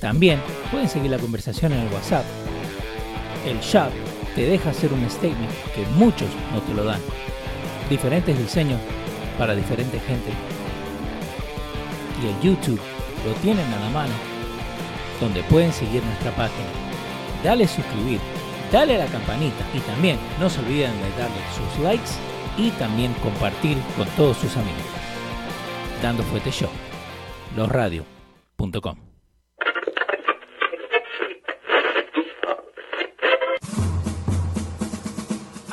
También pueden seguir la conversación en el WhatsApp. El Shop te deja hacer un statement que muchos no te lo dan. Diferentes diseños para diferente gente. Y el YouTube lo tienen a la mano, donde pueden seguir nuestra página. Dale suscribir, dale a la campanita y también no se olviden de darle sus likes y también compartir con todos sus amigos. Dando Fuete Show, losradio.com.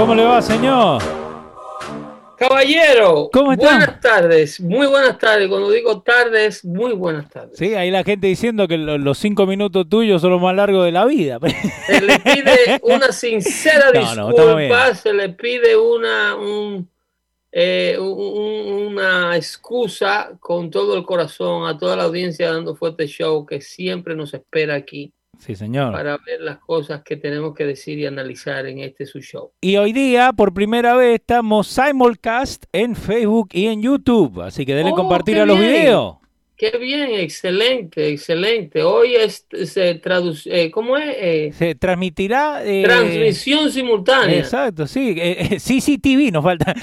¿Cómo le va, señor? Caballero, ¿Cómo está? buenas tardes, muy buenas tardes. Cuando digo tardes, muy buenas tardes. Sí, ahí la gente diciendo que lo- los cinco minutos tuyos son los más largos de la vida. Se le pide una sincera No, no, disculpa, se le pide una, un, eh, un- un- una excusa con todo el corazón a toda la audiencia dando fuerte show que siempre nos espera aquí Sí, señor. para ver las cosas que tenemos que decir y analizar en este su show. Y hoy día, por primera vez, estamos simulcast en Facebook y en YouTube. Así que denle Oh, compartir a los bien. videos. Qué bien, excelente, excelente. Hoy es, se traduce, eh, ¿cómo es? Eh, Se transmitirá. eh, transmisión simultánea. Exacto, sí. Eh, CCTV nos falta.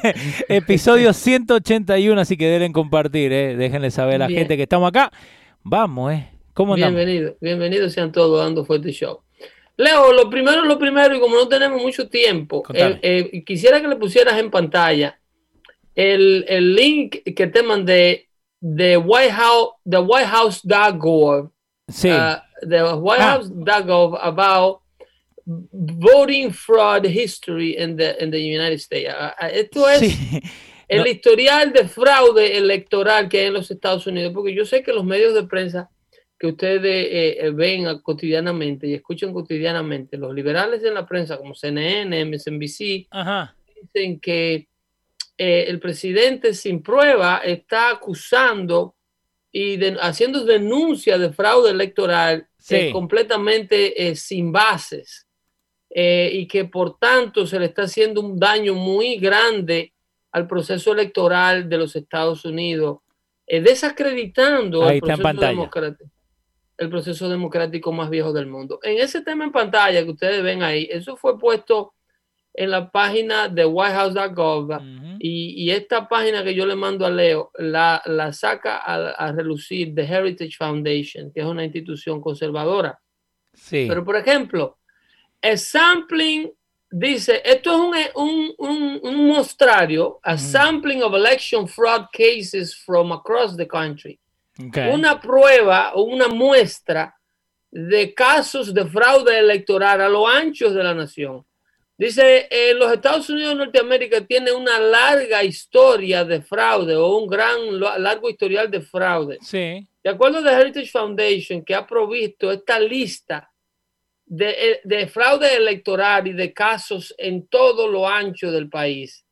Episodio 181, así que denle compartir. Eh. Déjenle saber a la Bien. gente que estamos acá. Vamos, ¿eh? ¿Cómo andamos? Bienvenido, bienvenidos sean todos dando fuerte show. Leo, lo primero, lo primero, y como no tenemos mucho tiempo, eh, eh, quisiera que le pusieras en pantalla el, el link que te mandé de White House, de whitehouse.gov, Sí. uh, de Ah. whitehouse.gov about voting fraud history in the, in the United States. Ah, ah, esto es sí. el No. historial de fraude electoral que hay en los Estados Unidos, porque yo sé que los medios de prensa que ustedes eh, eh, ven cotidianamente y escuchan cotidianamente, los liberales en la prensa como CNN, MSNBC, Ajá. dicen que eh, el presidente sin prueba está acusando y de- haciendo denuncia de fraude electoral Sí. eh, completamente sin bases y que por tanto se le está haciendo un daño muy grande al proceso electoral de los Estados Unidos, desacreditando Ahí el proceso, democrático, el proceso democrático más viejo del mundo. En ese tema en pantalla que ustedes ven ahí, eso fue puesto en la página de whitehouse.gov Ujú. y, y esta página que yo le mando a Leo la, la saca a, a relucir The Heritage Foundation, que es una institución conservadora. Sí. Pero, por ejemplo, el sampling dice, esto es un, un, un, un mostrario, a sampling of election fraud cases from across the country. Una prueba o una muestra de casos de fraude electoral a lo ancho de la nación. Dice, eh, los Estados Unidos de Norteamérica tiene una larga historia de fraude o un gran largo historial de fraude. Sí. De acuerdo a The Heritage Foundation, que ha provisto esta lista de, eh, de fraude electoral y de casos en todo lo ancho del país,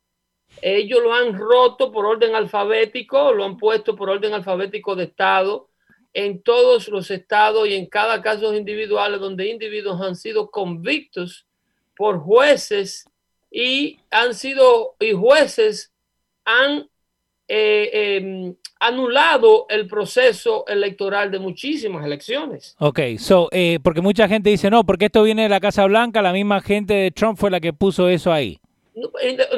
ellos lo han roto por orden alfabético, lo han puesto por orden alfabético de estado en todos los estados y en cada caso individuales donde individuos han sido convictos por jueces y han sido y jueces han eh, eh, anulado el proceso electoral de muchísimas elecciones. Ok, so, eh, porque mucha gente dice, no, porque esto viene de la Casa Blanca, la misma gente de Trump fue la que puso eso ahí.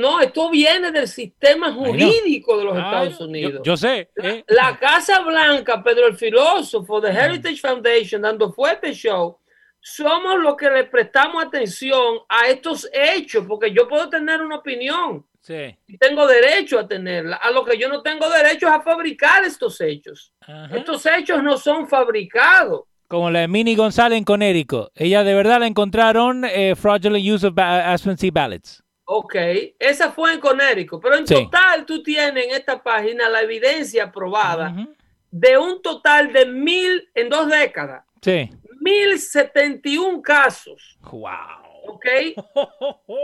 No, esto viene del sistema jurídico de los Ah, Estados Unidos. Yo, sé. La, eh. la Casa Blanca, Pedro el filósofo de Heritage Foundation, dando fuerte show, somos los que le prestamos atención a estos hechos, porque yo puedo tener una opinión Sí. y tengo derecho a tenerla. A lo que yo no tengo derecho es a fabricar estos hechos. Ajá. Estos hechos no son fabricados. Como la de Minnie González en Conérico. Ella de verdad la encontraron eh, fraudulent use of ba- absentee ballots. Ok, esa fue en Conérico, pero en Sí. total tú tienes en esta página la evidencia probada de un total de mil en dos décadas, Sí. mil setenta y un casos, Wow. ok,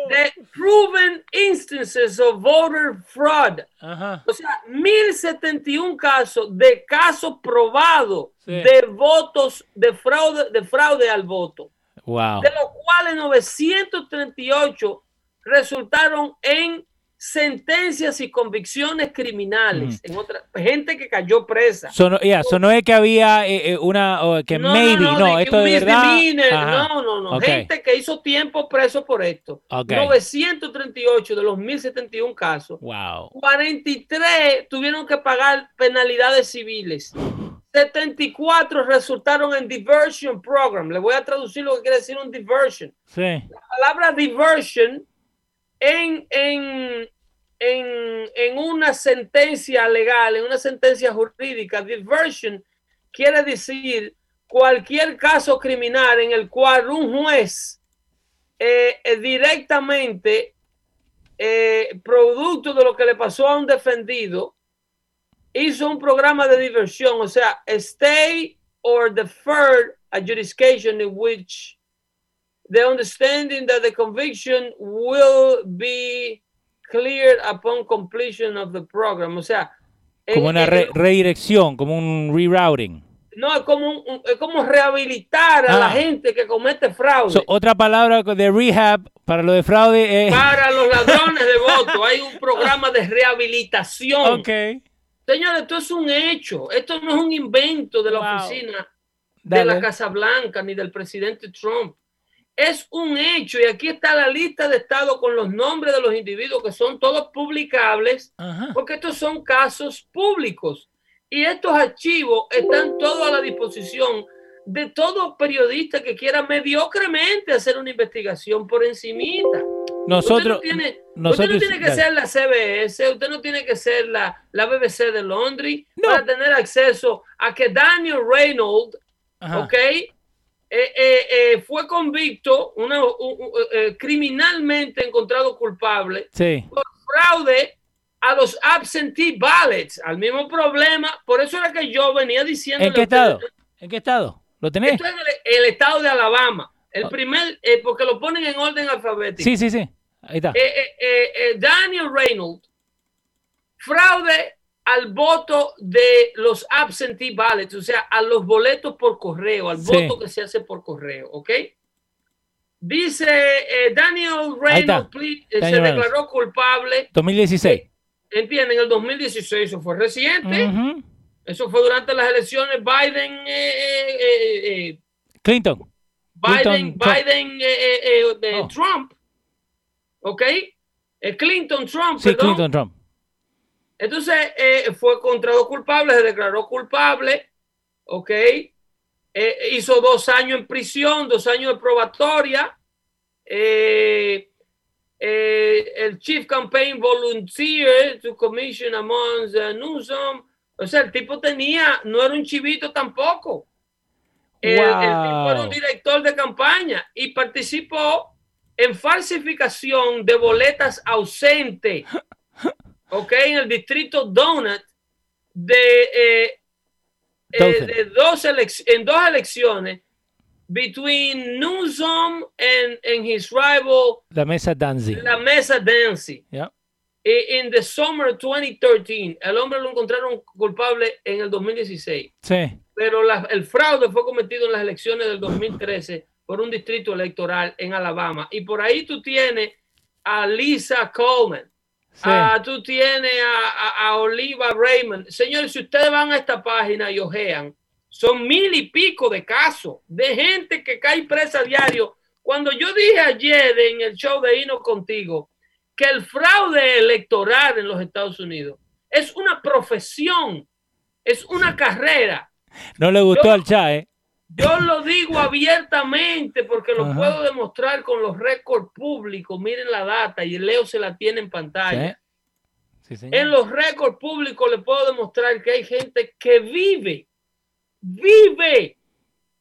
de proven instances of voter fraud. Ajá. O sea, 1071 casos de casos probados Sí. de votos de fraude, de fraude al voto, Wow. de los cuales 938 resultaron en sentencias y convicciones criminales, en otra gente que cayó presa. So, no, yeah, so no es que había eh, eh, una, o que No, maybe, no, de que esto un de verdad. No, no, no. Ok. Gente que hizo tiempo preso por esto. Ok. 938 de los 1071 casos. Wow. 43 tuvieron que pagar penalidades civiles. 74 resultaron en diversion program. Le voy a traducir lo que quiere decir un diversion. Sí. La palabra diversion en, en, en, en una sentencia legal, en una sentencia jurídica, diversion quiere decir cualquier caso criminal en el cual un juez eh, eh, directamente, eh, producto de lo que le pasó a un defendido, hizo un programa de diversión, o sea, stay or deferred adjudication in which the understanding that the conviction will be cleared upon completion of the program. O sea, Como una re- redirección, como un rerouting. no es como, un- es como rehabilitar a la Ah. gente que comete fraude. So, otra palabra de rehab para lo de fraude es. Para los ladrones de voto hay un programa de rehabilitación. Ok. Señores, esto es un hecho. Esto no es un invento de la Wow. oficina de la Casa Blanca ni del presidente Trump. Es un hecho y aquí está la lista de estado con los nombres de los individuos que son todos publicables Ajá. porque estos son casos públicos y estos archivos están todos a la disposición de todo periodista que quiera mediocremente hacer una investigación por encimita. Nosotros. usted no tiene, nosotros- usted no tiene que dale. ser la CBS, usted no tiene que ser la, la BBC de Londres No. para tener acceso a que Daniel Reynolds, Ajá. ¿ok? Eh, eh, eh, fue convicto, una, criminalmente encontrado culpable Sí. por fraude a los absentee ballots, al mismo problema. Por eso era que yo venía diciendo. ¿En qué estado? ¿En qué estado? ¿Lo tenés? Esto es en el, el estado de Alabama. El Ah. primer, eh, porque lo ponen en orden alfabético. Sí, sí, sí. Ahí está. Eh, eh, Daniel Reynolds, fraude al voto de los absentee ballots, o sea, a los boletos por correo, al Sí. voto que se hace por correo, ¿ok? Dice eh, Daniel Ahí está. Reynolds ple- eh, Daniel se Reynolds. declaró culpable, 2016. entienden, en el 2016, eso fue reciente, eso fue durante las elecciones Biden, eh, eh, eh, eh, Clinton. Biden, Clinton, Trump. Biden, eh, eh, eh, eh, Oh. Trump, ¿ok? Eh, Clinton, Trump, Sí, perdón. Clinton Trump. Entonces eh, fue encontrado culpable, se declaró culpable, ¿ok? Eh, hizo dos años en prisión, dos años de probatoria. Eh, eh, el Chief Campaign Volunteer to Commission among the Newsom. O sea, el tipo tenía, no era un chivito tampoco. El, el tipo era un Wow. director de campaña y participó en falsificación de boletas ausentes. Ok, en el distrito Donut de, eh, eh, de dos en dos elecciones between Newsom and, and his rival, La mesa Danzig. la Mesa Dancy. Yeah. Eh, In the summer 2013, el hombre lo encontraron culpable en el 2016 Sí. pero la- el fraude fue cometido en las elecciones del 2013 por un distrito electoral en Alabama. Y por ahí tú tienes a Lisa Coleman, Ah, tú tienes a, Oliva Raymond. Señores, si ustedes van a esta página y ojean, son mil y pico de casos de gente que cae presa a diario. Cuando yo dije ayer en el show de Hino contigo que el fraude electoral en los Estados Unidos es una profesión, es una carrera. No le gustó al chat, ¿eh? Yo lo digo abiertamente porque lo puedo demostrar con los récords públicos. Miren la data y Leo se la tiene en pantalla. en los récords públicos le puedo demostrar que hay gente que vive, vive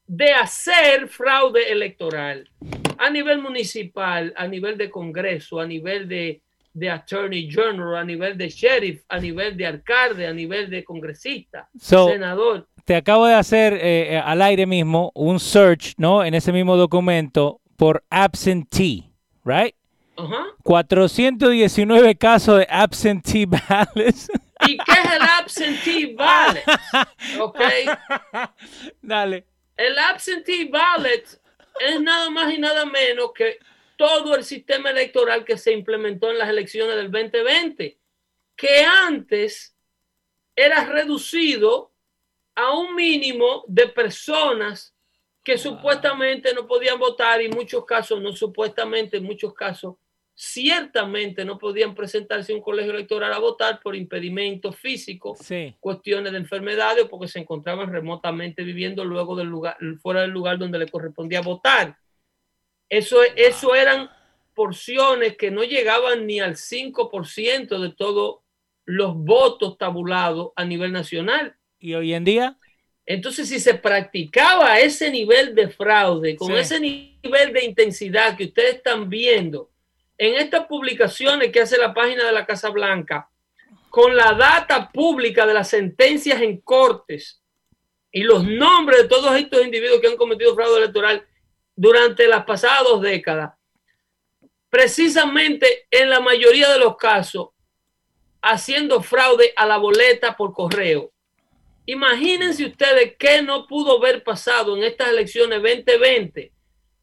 de hacer fraude electoral a nivel municipal, a nivel de Congreso, a nivel de, de Attorney General, a nivel de sheriff, a nivel de alcalde, a nivel de congresista, senador acabo de hacer eh, eh, al aire mismo un search, ¿no? En ese mismo documento por absentee, right? 419 casos de absentee ballots. ¿Y qué es el absentee ballot? Ok. Dale. El absentee ballot es nada más y nada menos que todo el sistema electoral que se implementó en las elecciones del 2020, que antes era reducido a un mínimo de personas que supuestamente no podían votar y en muchos casos, no supuestamente, en muchos casos, ciertamente no podían presentarse a un colegio electoral a votar por impedimentos físicos, cuestiones de enfermedades o porque se encontraban remotamente viviendo luego del lugar, fuera del lugar donde le correspondía votar. Eso, eso eran porciones que no llegaban ni al 5% de todos los votos tabulados a nivel nacional. ¿Y hoy en día? Entonces, si se practicaba ese nivel de fraude, con ese nivel de intensidad que ustedes están viendo en estas publicaciones que hace la página de la Casa Blanca, con la data pública de las sentencias en cortes y los nombres de todos estos individuos que han cometido fraude electoral durante las pasadas dos décadas, precisamente en la mayoría de los casos, haciendo fraude a la boleta por correo Imagínense ustedes qué no pudo haber pasado en estas elecciones 2020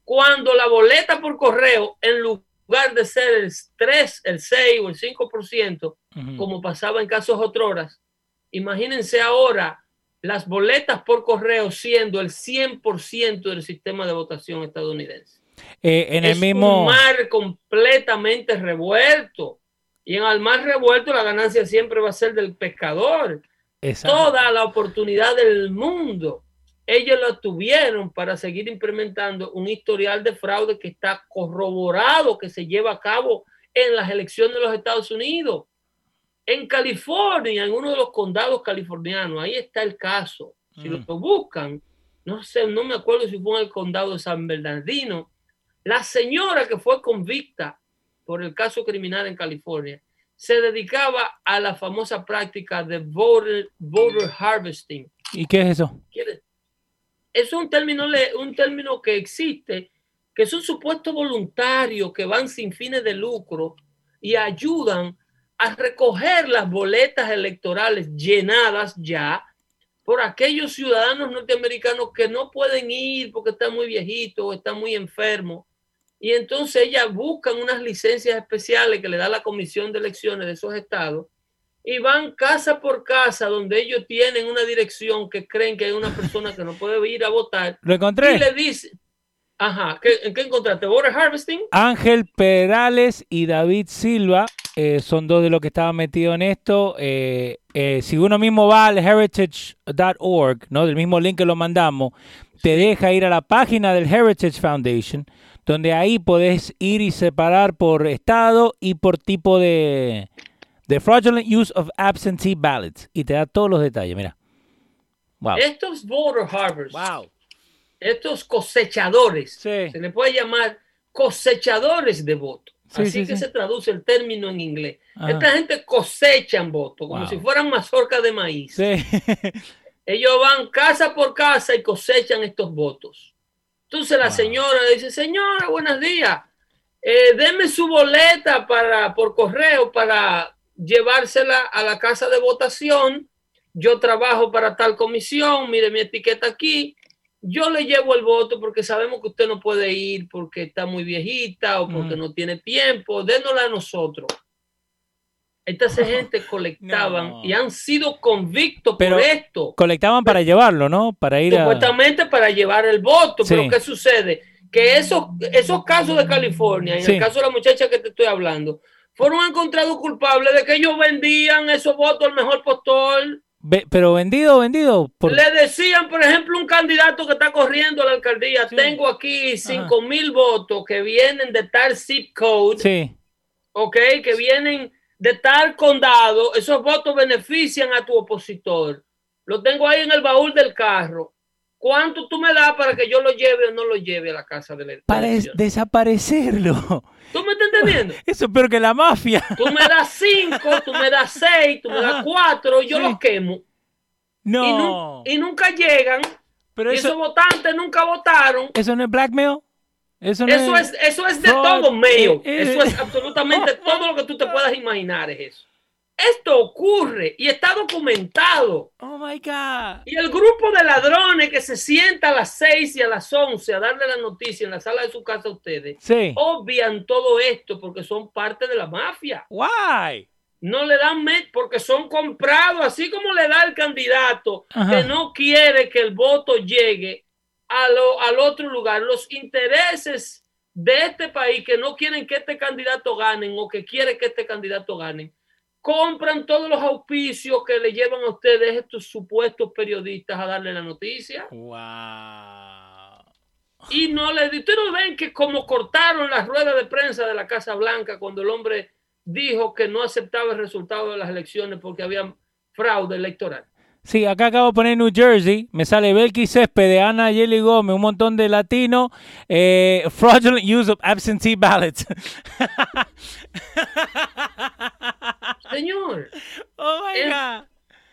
cuando la boleta por correo, en lugar de ser el 3, el 6 o el 5%, como pasaba en casos otros, imagínense ahora las boletas por correo siendo el 100% del sistema de votación estadounidense. Eh, en el mismo... un mar completamente revuelto. Y en el mar revuelto la ganancia siempre va a ser del pescador toda la oportunidad del mundo. Ellos lo tuvieron para seguir implementando un historial de fraude que está corroborado, que se lleva a cabo en las elecciones de los Estados Unidos. En California, en uno de los condados californianos, ahí está el caso. Si lo buscan, no sé, no me acuerdo si fue en el condado de San Bernardino, la señora que fue convicta por el caso criminal en California se dedicaba a la famosa práctica de voter, voter harvesting. ¿Y qué es eso? Es un término, un término que existe, que es un supuesto voluntario que van sin fines de lucro y ayudan a recoger las boletas electorales llenadas ya por aquellos ciudadanos norteamericanos que no pueden ir porque están muy viejitos o están muy enfermos y entonces ellas buscan unas licencias especiales que le da la comisión de elecciones de esos estados y van casa por casa donde ellos tienen una dirección que creen que hay una persona que no puede ir a votar. Lo encontré. Y le dice, ajá, ¿qué, ¿en qué encontraste? ¿Border Harvesting? Ángel Perales y David Silva eh, son dos de los que estaban metidos en esto. Eh, eh, si uno mismo va al heritage.org, ¿no? Del mismo link que lo mandamos, te deja ir a la página del Heritage Foundation donde ahí podés ir y separar por estado y por tipo de, de fraudulent use of absentee ballots. Y te da todos los detalles, mira. Wow. Estos voter harvesters, wow. estos cosechadores, se le puede llamar cosechadores de votos. Así que se traduce el término en inglés. Esta gente cosechan votos, como si fueran mazorcas de maíz. Ellos van casa por casa y cosechan estos votos. Entonces la señora dice, señora, buenos días, eh, deme su boleta para, por correo para llevársela a la casa de votación. Yo trabajo para tal comisión, mire mi etiqueta aquí. Yo le llevo el voto porque sabemos que usted no puede ir porque está muy viejita o porque no tiene tiempo. Dénosla a nosotros. Esta gente colectaban No. y han sido convictos Pero- por esto. Colectaban para llevarlo, ¿no? Para ir a... Supuestamente para llevar el voto. Sí. Pero ¿qué sucede? Que esos, esos casos de California, en Sí. el caso de la muchacha que te estoy hablando, fueron encontrados culpables de que ellos vendían esos votos al mejor postor. Ve- pero vendido, vendido. Por... Le decían, por ejemplo, un candidato que está corriendo a la alcaldía, Sí. tengo aquí 5 mil votos que vienen de tal zip code, Sí. ok, que vienen de tal condado, esos votos benefician a tu opositor. Lo tengo ahí en el baúl del carro. ¿Cuánto tú me das para que yo lo lleve o no lo lleve a la casa de la Para elección? desaparecerlo. ¿Tú me estás entendiendo? Eso es peor que la mafia. Tú me das cinco, tú me das seis, tú me das cuatro, yo Sí. los quemo. Y, nu- No. y nunca llegan. Pero y esos eso, votantes nunca votaron. eso no es blackmail. Eso no Eso es, eso es de todo medio. Eh, eh. Eso es absolutamente todo lo que tú te puedas imaginar es eso. Esto ocurre y está documentado. Oh my God. Y el grupo de ladrones que se sienta a las 6 y a las 11 a darle la noticia en la sala de su casa a ustedes, Sí. obvian todo esto porque son parte de la mafia. Why? No le dan met porque son comprados, así como le da el candidato Ajá. que no quiere que el voto llegue a lo- al otro lugar. Los intereses de este país que no quieren que este candidato ganen o que quiere que este candidato gane, compran todos los auspicios que le llevan a ustedes estos supuestos periodistas a darle la noticia. Wow. Y no le ustedes no ven que como cortaron las ruedas de prensa de la Casa Blanca cuando el hombre dijo que no aceptaba el resultado de las elecciones porque había fraude electoral. Sí, acá acabo de poner New Jersey. Me sale Belki Céspedes, Ana Yeli Gómez, un montón de latinos. Eh, fraudulent use of absentee ballots. Señor, oh my Es- God.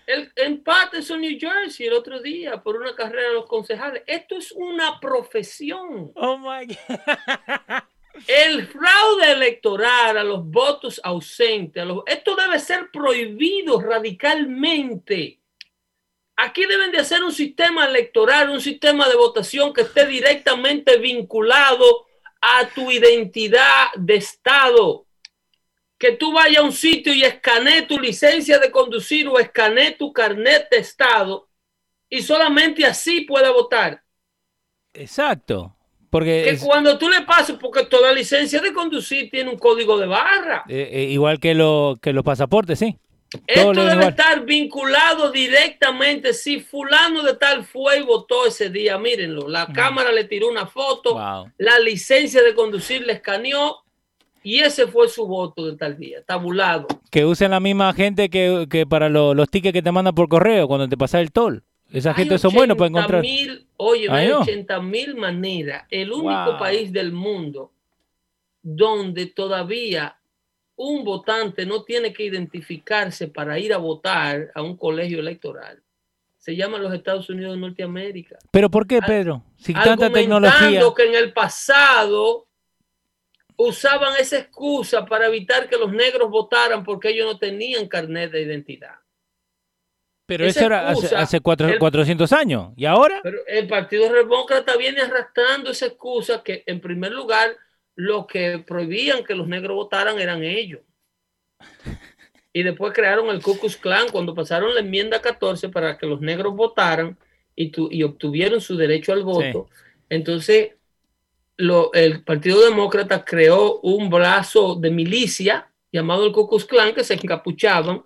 el empate en New Jersey el otro día por una carrera de los concejales. Esto es una profesión. Oh my God. El fraude electoral a los votos ausentes, a los- esto debe ser prohibido radicalmente. Aquí deben de hacer un sistema electoral, un sistema de votación que esté directamente vinculado a tu identidad de Estado. Que tú vayas a un sitio y escanees tu licencia de conducir o escanees tu carnet de Estado y solamente así pueda votar. Exacto. Porque Que es, cuando tú le pases, porque toda licencia de conducir tiene un código de barra. eh, eh, igual que, lo, que los pasaportes, sí. Esto debe igual. estar vinculado directamente. Si fulano de tal fue y votó ese día, mírenlo. La cámara le tiró una foto, Wow. la licencia de conducir le escaneó y ese fue su voto de tal día, tabulado. Que usen la misma gente que, que para lo- los tickets que te mandan por correo cuando te pasa el toll. Esa gente son buenos para encontrar. Mil, oye, Ay, hay no. 80 mil maneras. El único Wow. país del mundo donde todavía un votante no tiene que identificarse para ir a votar a un colegio electoral. Se llama los Estados Unidos de Norteamérica. Pero ¿por qué, Pedro? Si tanta tecnología. que en el pasado usaban esa excusa para evitar que los negros votaran porque ellos no tenían carnet de identidad. Pero esa eso era hace, hace cuatro- el- 400 años. ¿Y ahora? Pero el Partido Demócrata viene arrastrando esa excusa que, en primer lugar, lo que prohibían que los negros votaran eran ellos. Y después crearon el Ku Klux Klan cuando pasaron la enmienda 14 para que los negros votaran y, tu- y obtuvieron su derecho al voto. Entonces, lo- el Partido Demócrata creó un brazo de milicia llamado el Ku Klux Klan que se encapuchaban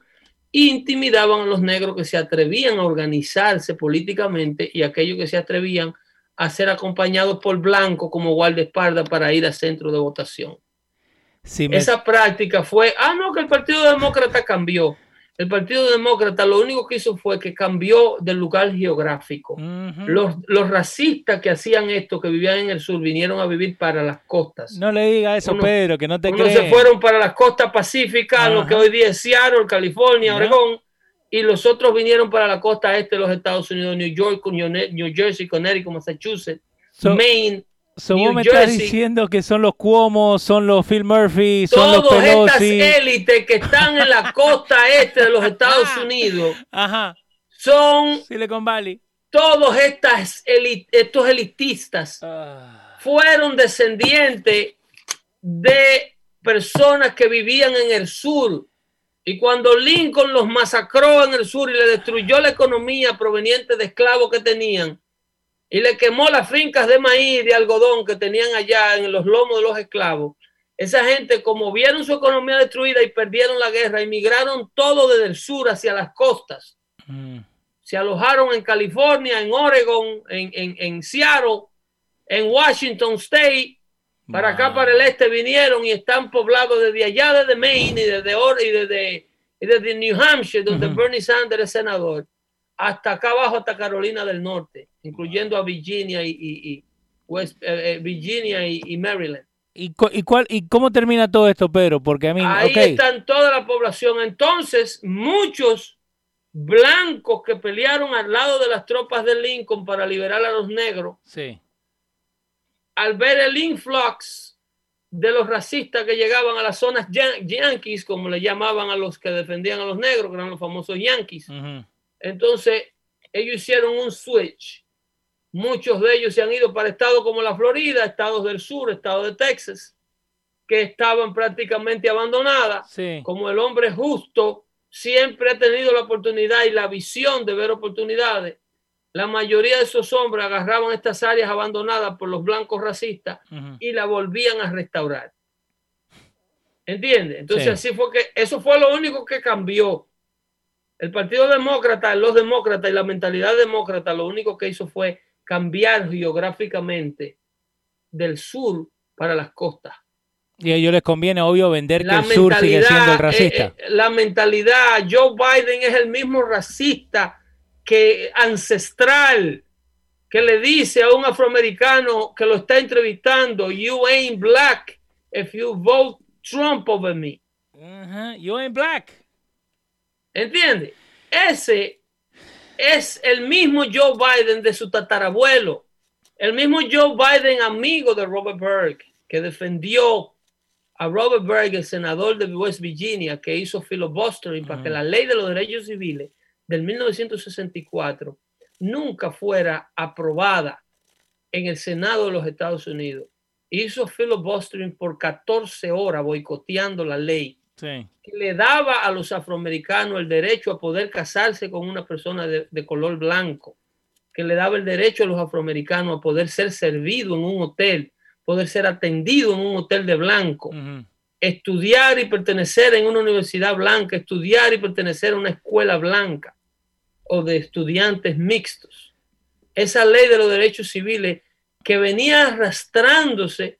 e intimidaban a los negros que se atrevían a organizarse políticamente y aquellos que se atrevían a ser acompañados por blancos como guardaespaldas para ir al centro de votación. Si me- Esa práctica fue, ah, no, que el Partido Demócrata cambió. El Partido Demócrata lo único que hizo fue que cambió del lugar geográfico. Los, los racistas que hacían esto, que vivían en el sur, vinieron a vivir para las costas. No le diga eso, Uno- Pedro, que no te Unos se fueron para las costas pacíficas, lo Ajá. que hoy día es Seattle, California. Oregón, y los otros vinieron para la costa este de los Estados Unidos, New York, New Jersey, Connecticut, Massachusetts, So- Maine. So, New vos me estás Jersey. diciendo que son los Cuomo, son los Phil Murphy, son los Todas estas Pelosi. élites que están en la costa este de los Estados Unidos Ajá, son Silicon Valley. todos estas estos elitistas Ah, fueron descendientes de personas que vivían en el sur Y cuando Lincoln los masacró en el sur y le destruyó la economía proveniente de esclavos que tenían, y le quemó las fincas de maíz, de algodón que tenían allá en los lomos de los esclavos, esa gente, como vieron su economía destruida y perdieron la guerra, emigraron todo desde el sur hacia las costas. Mm. Se alojaron en California, en Oregon, en, en, en Seattle, en Washington State, para acá, para el este, vinieron y están poblados desde allá, desde Maine y desde, y desde, y desde New Hampshire, donde Bernie Sanders es senador, hasta acá abajo, hasta Carolina del Norte, incluyendo a Virginia y, West, eh, eh, Virginia y, Maryland. ¿Y, ¿Y, cuál, ¿Y cómo termina todo esto, Pedro? Porque a mí. Ahí están toda la población. Entonces, muchos blancos que pelearon al lado de las tropas de Lincoln para liberar a los negros. Sí al ver el influx de los racistas que llegaban a las zonas yankees, como le llamaban a los que defendían a los negros, que eran los famosos yankees. Entonces, ellos hicieron un switch. Muchos de ellos se han ido para estados como la Florida, estados del sur, estado de Texas, que estaban prácticamente abandonadas. Como el hombre justo siempre ha tenido la oportunidad y la visión de ver oportunidades, la mayoría de esos hombres agarraban estas áreas abandonadas por los blancos racistas y la volvían a restaurar. ¿Entiendes? Entonces así fue que eso fue lo único que cambió. El Partido Demócrata, los demócratas y la mentalidad demócrata lo único que hizo fue cambiar geográficamente del sur para las costas. Y a ellos les conviene, obvio, vender que el sur sigue siendo el racista. Eh, eh, la mentalidad, Joe Biden es el mismo racista que ancestral que le dice a un afroamericano que lo está entrevistando, you ain't black if you vote Trump over me. You ain't black. ¿Entiende? Ese es el mismo Joe Biden de su tatarabuelo, el mismo Joe Biden amigo de Robert Berg, que defendió a Robert Berg, el senador de West Virginia, que hizo filibustering para que la ley de los derechos civiles del 1964 nunca fuera aprobada en el Senado de los Estados Unidos. Hizo filibustering por 14 horas boicoteando la ley que le daba a los afroamericanos el derecho a poder casarse con una persona de, color blanco, que le daba el derecho a los afroamericanos a poder ser servido en un hotel, poder ser atendido en un hotel de blanco, estudiar y pertenecer en una universidad blanca, estudiar y pertenecer a una escuela blanca o de estudiantes mixtos. Esa ley de los derechos civiles que venía arrastrándose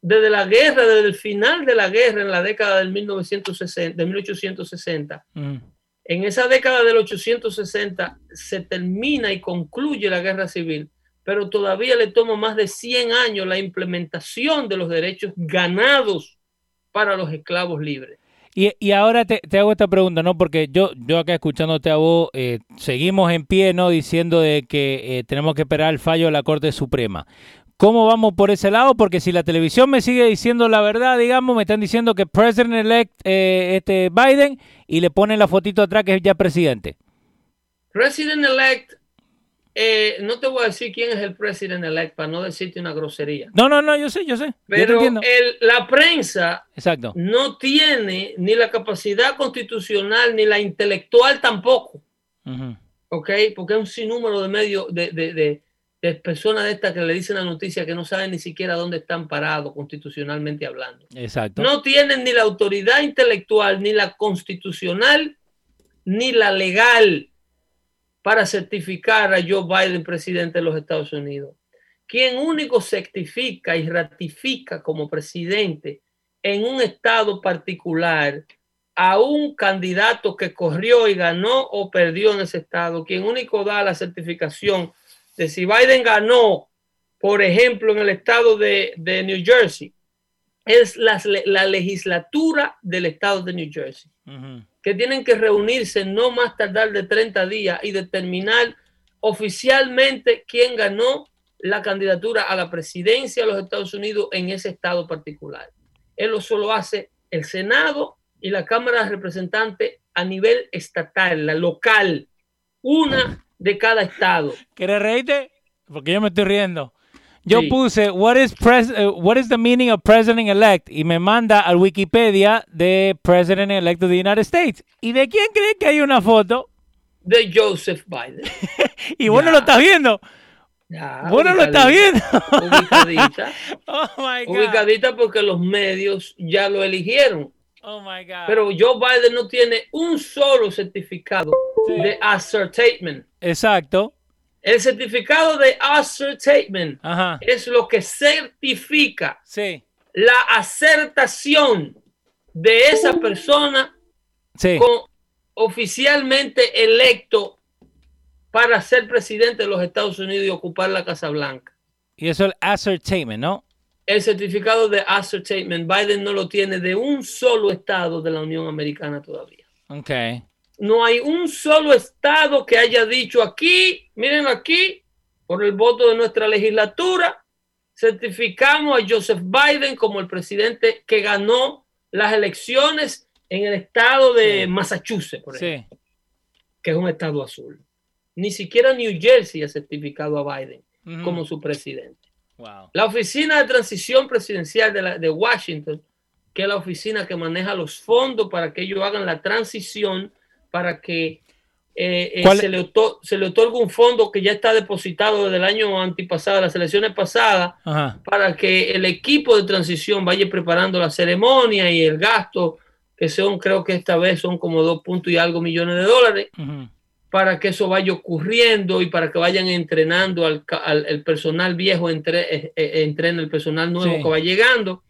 desde la guerra, desde el final de la guerra en la década del 1960, de 1860. Mm. En esa década del 860 se termina y concluye la guerra civil, pero todavía le toma más de 100 años la implementación de los derechos ganados para los esclavos libres. Y, ahora te, hago esta pregunta, ¿no? Porque yo, yo acá escuchándote a vos, eh, seguimos en pie, ¿no? Diciendo de que eh, tenemos que esperar el fallo de la Corte Suprema. ¿Cómo vamos por ese lado? Porque si la televisión me sigue diciendo la verdad, digamos, me están diciendo que President-elect eh, este Biden y le ponen la fotito atrás que es ya presidente. President-elect eh, no te voy a decir quién es el presidente elect para no decirte una grosería. No, no, no, yo sé, yo sé. Pero la prensa Exacto. no tiene ni la capacidad constitucional ni la intelectual tampoco. ¿Ok? Porque es un sinnúmero de medios, de, de, de, personas de estas que le dicen la noticia que no saben ni siquiera dónde están parados constitucionalmente hablando. Exacto. No tienen ni la autoridad intelectual, ni la constitucional, ni la legal para certificar a Joe Biden presidente de los Estados Unidos. Quien único certifica y ratifica como presidente en un estado particular a un candidato que corrió y ganó o perdió en ese estado, quien único da la certificación de si Biden ganó, por ejemplo, en el estado de, New Jersey, es la, legislatura del estado de New Jersey que tienen que reunirse no más tardar de 30 días y determinar oficialmente quién ganó la candidatura a la presidencia de los Estados Unidos en ese estado particular. Eso solo hace el Senado y la Cámara de Representantes a nivel estatal, la local, una de cada estado. ¿Quieres reírte? Porque yo me estoy riendo. Yo Sí. puse what is pres eh, what is the meaning of president elect y me manda al Wikipedia de president elect of the United States. ¿Y de quién cree que hay una foto? De Joseph Biden. Y vos no lo estás viendo. Ya, Vos no lo estás viendo. ubicadita. Ubicadita. oh my god. ubicadita porque los medios ya lo eligieron. Oh my god. Pero Joe Biden no tiene un solo certificado Sí. de ascertainment. Exacto. El certificado de ascertainment Ajá. es lo que certifica Sí. la acertación de esa persona Sí. con- oficialmente electo para ser presidente de los Estados Unidos y ocupar la Casa Blanca. Y eso es el ascertainment, ¿no? El certificado de ascertainment, Biden no lo tiene de un solo estado de la Unión Americana todavía. Ok. No hay un solo estado que haya dicho aquí, miren aquí, por el voto de nuestra legislatura, certificamos a Joseph Biden como el presidente que ganó las elecciones en el estado de Sí. Massachusetts, por ejemplo, Sí. que es un estado azul. Ni siquiera New Jersey ha certificado a Biden como su presidente. Wow. La oficina de transición presidencial de, la- de Washington, que es la oficina que maneja los fondos para que ellos hagan la transición, para que eh, eh, ¿Cuál- se, le otor- se le otorgue un fondo que ya está depositado desde el año antipasado, las elecciones pasadas, Ajá. para que el equipo de transición vaya preparando la ceremonia y el gasto, que son, creo que esta vez son como dos puntos y algo millones de dólares para que eso vaya ocurriendo y para que vayan entrenando al, el personal viejo, entre, eh, eh, entrena el personal nuevo Sí. que va llegando.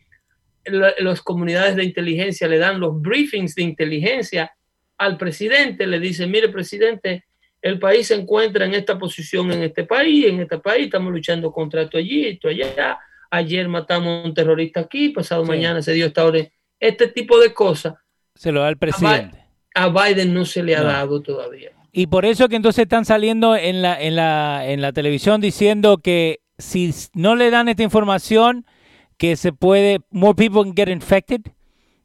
La- las comunidades de inteligencia le dan los briefings de inteligencia al presidente, le dicen, mire presidente, el país se encuentra en esta posición en este país, en este país, estamos luchando contra esto allí, esto allá, ayer matamos a un terrorista aquí, pasado Sí. mañana se dio esta orden, este tipo de cosas Se lo da el presidente. a Biden no se le ha No. dado todavía. Y por eso que entonces están saliendo en la, en la, en la televisión diciendo que si no le dan esta información, que se puede, more people can get infected.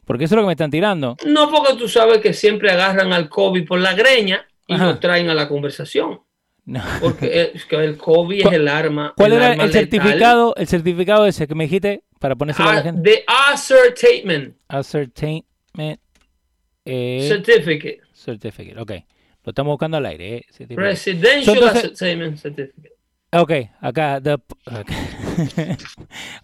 Porque eso es lo que me están tirando. No, porque tú sabes que siempre agarran al COVID por la greña y Ajá. lo traen a la conversación. No. Porque es que el COVID ¿Cuál- es el arma. ¿Cuál era arma el letal. certificado, el certificado ese que me dijiste para ponérselo a la Ah, gente? de ascertainment Ascertainment eh, certificate. certificate. Ok. Lo estamos buscando al aire. Eh. Entonces- ascertainment certificate. Ok, acá. the- ok.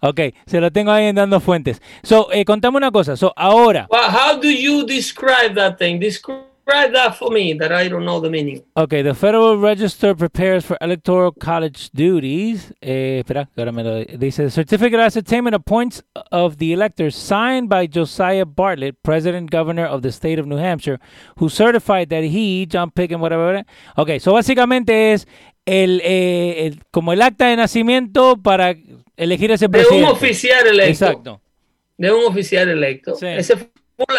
ok, se lo tengo ahí en dando fuentes. So, eh, contame una cosa. So, ahora. Well, how do you describe that thing? Describe that for me, that I don't know the meaning. Okay, the Federal Register prepares for electoral college duties. Eh, espera, ahora me lo dice. The certificate of ascertainment appoints of the electors signed by Josiah Bartlett, President Governor of the state of New Hampshire, who certified that he, John Pickens, whatever. whatever. Okay, so básicamente es el, eh, el- como el acta de nacimiento para elegir ese De un presidente. oficial electo. Exacto, De un oficial electo. Sí. Ese,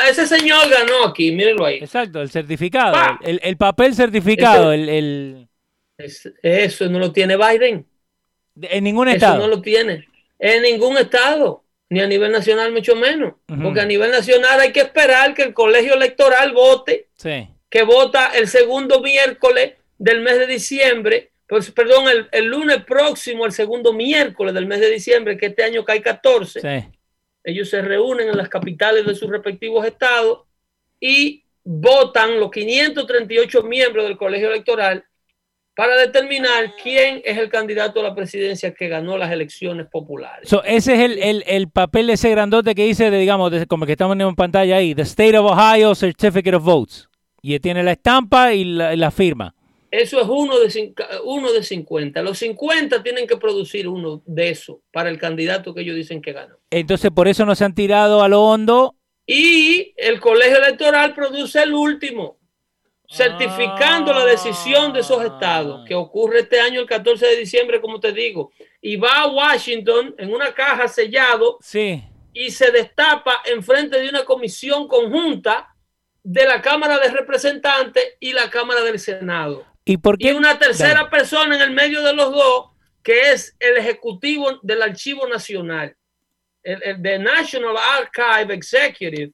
ese señor ganó aquí, mírenlo ahí. exacto, el certificado, el, el papel certificado, Ese- el, el- Es- eso no lo tiene Biden. en ningún Eso estado. no lo tiene en ningún estado, ni a nivel nacional, mucho menos. Porque a nivel nacional hay que esperar que el colegio electoral vote, Sí, que vota el segundo miércoles del mes de diciembre, pues, perdón, el, el lunes próximo, el segundo miércoles del mes de diciembre, que este año cae 14. sí. Ellos se reúnen en las capitales de sus respectivos estados y votan los 538 miembros del colegio electoral para determinar quién es el candidato a la presidencia que ganó las elecciones populares. So, ese es el, el, el papel ese grandote que dice, de, digamos, de- como que estamos en pantalla ahí, The State of Ohio Certificate of Votes. Y tiene la estampa y la, y la firma. Eso es uno de, uno de 50. Los 50 tienen que producir uno de eso para el candidato que ellos dicen que ganó. Entonces, por eso nos han tirado a lo hondo. Y el colegio electoral produce el último, certificando la decisión de esos estados, que ocurre este año el 14 de diciembre, como te digo, y va a Washington en una caja sellado Sí. y se destapa en frente de una comisión conjunta de la Cámara de Representantes y la Cámara del Senado. ¿Y por Y qué? una tercera Dale. persona en el medio de los dos, que es el ejecutivo del Archivo Nacional. El, el the National Archive Executive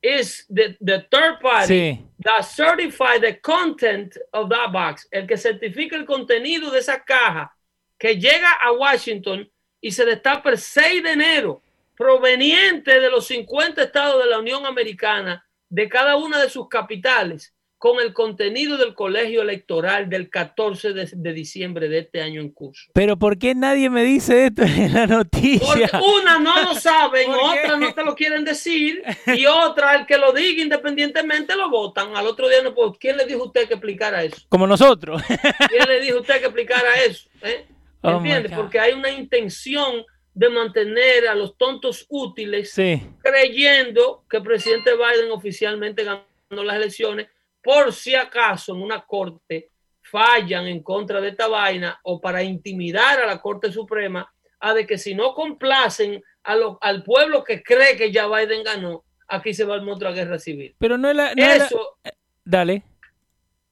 is the, the third party Sí. that certify the content of that box. El que certifica el contenido de esa caja que llega a Washington y se destapa el 6 de enero, proveniente de los 50 estados de la Unión Americana, de cada una de sus capitales, con el contenido del colegio electoral del 14 de, diciembre de este año en curso. Pero ¿por qué nadie me dice esto en la noticia? Porque una no lo saben, otra no te lo quieren decir y otra el que lo diga independientemente lo votan. Al otro día no puedo. ¿Quién le dijo a usted que explicara eso? Como nosotros. ¿Quién le dijo a usted que explicara eso? ¿Eh? Oh ¿Entiendes? Porque hay una intención de mantener a los tontos útiles creyendo que el presidente Biden oficialmente ganó las elecciones por si acaso en una corte fallan en contra de esta vaina o para intimidar a la Corte Suprema a de que si no complacen a al pueblo que cree que ya Biden ganó, aquí se va a otra guerra civil. Pero no es la... eso, eh, Dale.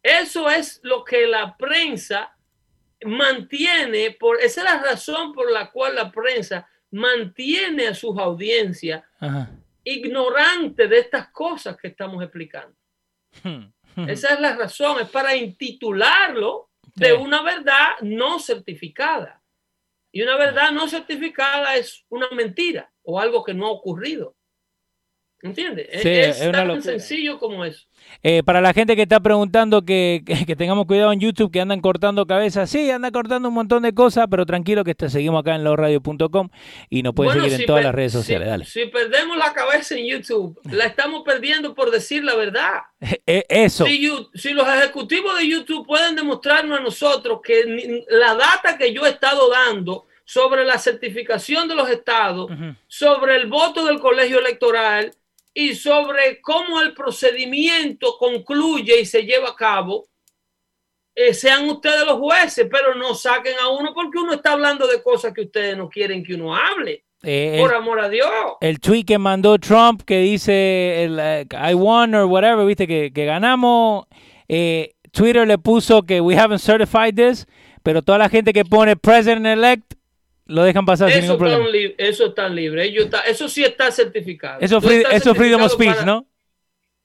Eso es lo que la prensa mantiene, por, esa es la razón por la cual la prensa mantiene a sus audiencias ignorantes de estas cosas que estamos explicando. Hmm. Esa es la razón, es para intitularlo de una verdad no certificada. Y una verdad no certificada es una mentira o algo que no ha ocurrido. ¿Entiendes? es, tan sencillo como eso. Eh, para la gente que está preguntando que, que, tengamos cuidado en YouTube, que andan cortando cabezas, sí, andan cortando un montón de cosas, pero tranquilo que te seguimos acá en losradio.com y nos puedes seguir en todas las redes sociales. Dale. Si perdemos la cabeza en YouTube, la estamos perdiendo por decir la verdad. Eh, eso. Si, si, los ejecutivos de YouTube pueden demostrarnos a nosotros que la data que yo he estado dando sobre la certificación de los estados, sobre el voto del colegio electoral, y sobre cómo el procedimiento concluye y se lleva a cabo, eh, sean ustedes los jueces, pero no saquen a uno porque uno está hablando de cosas que ustedes no quieren que uno hable. Eh, Por amor a Dios. El tweet que mandó Trump que dice el, eh, I won or whatever, viste que, que ganamos. Twitter le puso que we haven't certified this, pero toda la gente que pone president elect lo dejan pasar sin ningún problema. eso está libre. eso sí está certificado. Eso, es freedom of speech, ¿no?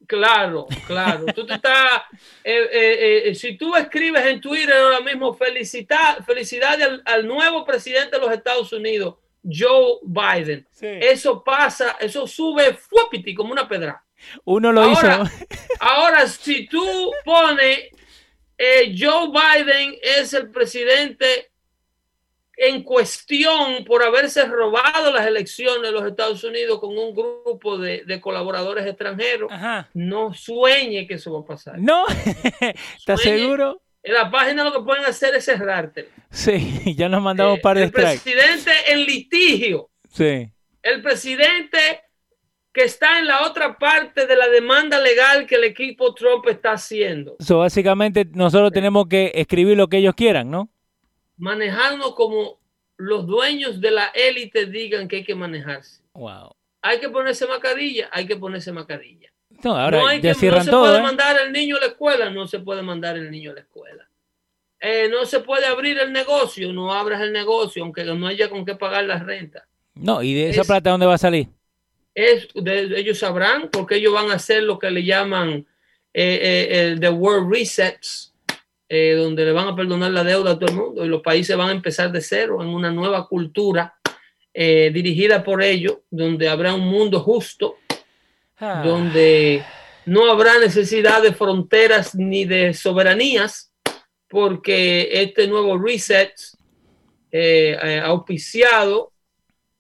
Claro, claro. tú te estás, eh, eh, eh, si tú escribes en Twitter ahora mismo felicidad, felicidades al, nuevo presidente de los Estados Unidos, Joe Biden. Eso pasa, eso sube fuapiti como una pedra. Uno lo ahora, hizo. ahora, si tú pones Joe Biden es el presidente en cuestión por haberse robado las elecciones de los Estados Unidos con un grupo de, colaboradores extranjeros, no sueñe que eso va a pasar. No, ¿estás seguro? En la página lo que pueden hacer es cerrarte. Sí, ya nos mandamos un par de El presidente en litigio. Sí. El presidente que está en la otra parte de la demanda legal que el equipo Trump está haciendo. So, básicamente nosotros tenemos que escribir lo que ellos quieran, ¿no? Manejarnos como los dueños de la élite digan que hay que manejarse. Wow. Hay que ponerse mascarilla, hay que ponerse mascarilla. No, ahora no, ya se puede ¿eh? mandar el niño a la escuela, no se puede mandar el niño a la escuela. Eh, no se puede abrir el negocio, no abras el negocio, aunque no haya con qué pagar la renta. No, ¿y de esa plata dónde va a salir? Es, ellos sabrán, porque ellos van a hacer lo que le llaman eh, el The World Resets, eh, donde le van a perdonar la deuda a todo el mundo y los países van a empezar de cero en una nueva cultura eh, dirigida por ellos, donde habrá un mundo justo, ah. donde no habrá necesidad de fronteras ni de soberanías, porque este nuevo reset eh, auspiciado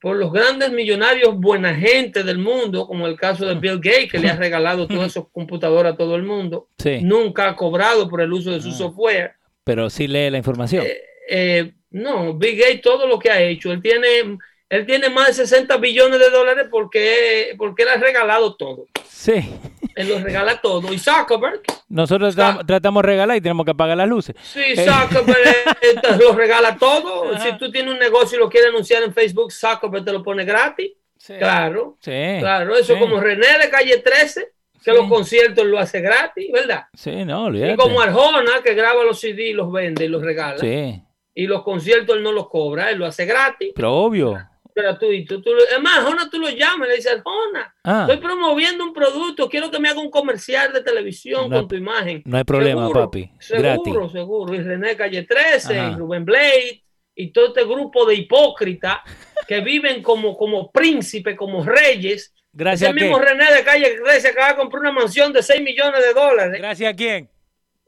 por los grandes millonarios buena gente del mundo, como el caso de Bill Gates, que le ha regalado todos esos computadores a todo el mundo. Nunca ha cobrado por el uso de su ah. software. Pero sí lee la información. Eh, eh, no, Bill Gates todo lo que ha hecho, él tiene, él tiene más de 60 billones de dólares porque, porque él ha regalado todo. Sí. Él lo regala todo. Y Zuckerberg. Nosotros tratamos de regalar y tenemos que apagar las luces. Sí, eh. Zuckerberg lo regala todo. Si tú tienes un negocio y lo quieres anunciar en Facebook, Zuckerberg te lo pone gratis. Claro. Sí. Claro, eso como René de calle 13, que los conciertos lo hace gratis, ¿verdad? Sí, no, olvídate. Y como Arjona, que graba los CD y los vende y los regala. Sí. Y los conciertos él no los cobra, él lo hace gratis. Pero obvio gratuito. Tú, es más, Jona, tú lo llamas, le dices, Jona, ah. estoy promoviendo un producto, quiero que me haga un comercial de televisión con tu imagen. No hay problema, papi. Seguro, seguro. Y René Calle 13, y Rubén Blade, y todo este grupo de hipócritas que viven como, como príncipes, como reyes. Gracias Ese mismo René de Calle se acaba de comprar una mansión de 6 millones de dólares. ¿Gracias a quién?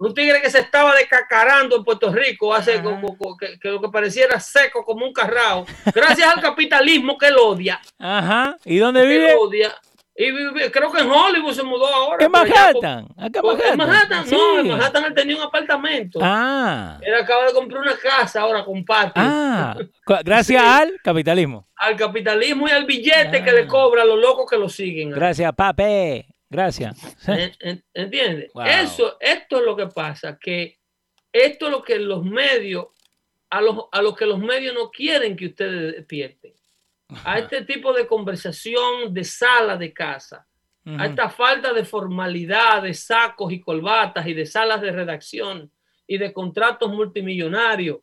Un tigre que se estaba descacarando en Puerto Rico, hace como, que, que, lo que pareciera seco como un carrao, gracias al capitalismo que él odia. Ajá. ¿Y dónde vive? odia. Y creo que en Hollywood se mudó ahora. ¿En Manhattan? ¿Acá Manhattan? ¿En Manhattan? No, en Manhattan él tenía un apartamento. Ah. Él acaba de comprar una casa ahora con patio. Ah, gracias al capitalismo. Al capitalismo y al billete que le cobra a los locos que lo siguen. Gracias, pape. Gracias. ¿Entiendes? Eso, esto es lo que pasa, que esto es lo que los medios, a los, a los que los medios no quieren que ustedes despierten a este tipo de conversación de sala de casa, a esta falta de formalidad, de sacos y colbatas y de salas de redacción y de contratos multimillonarios.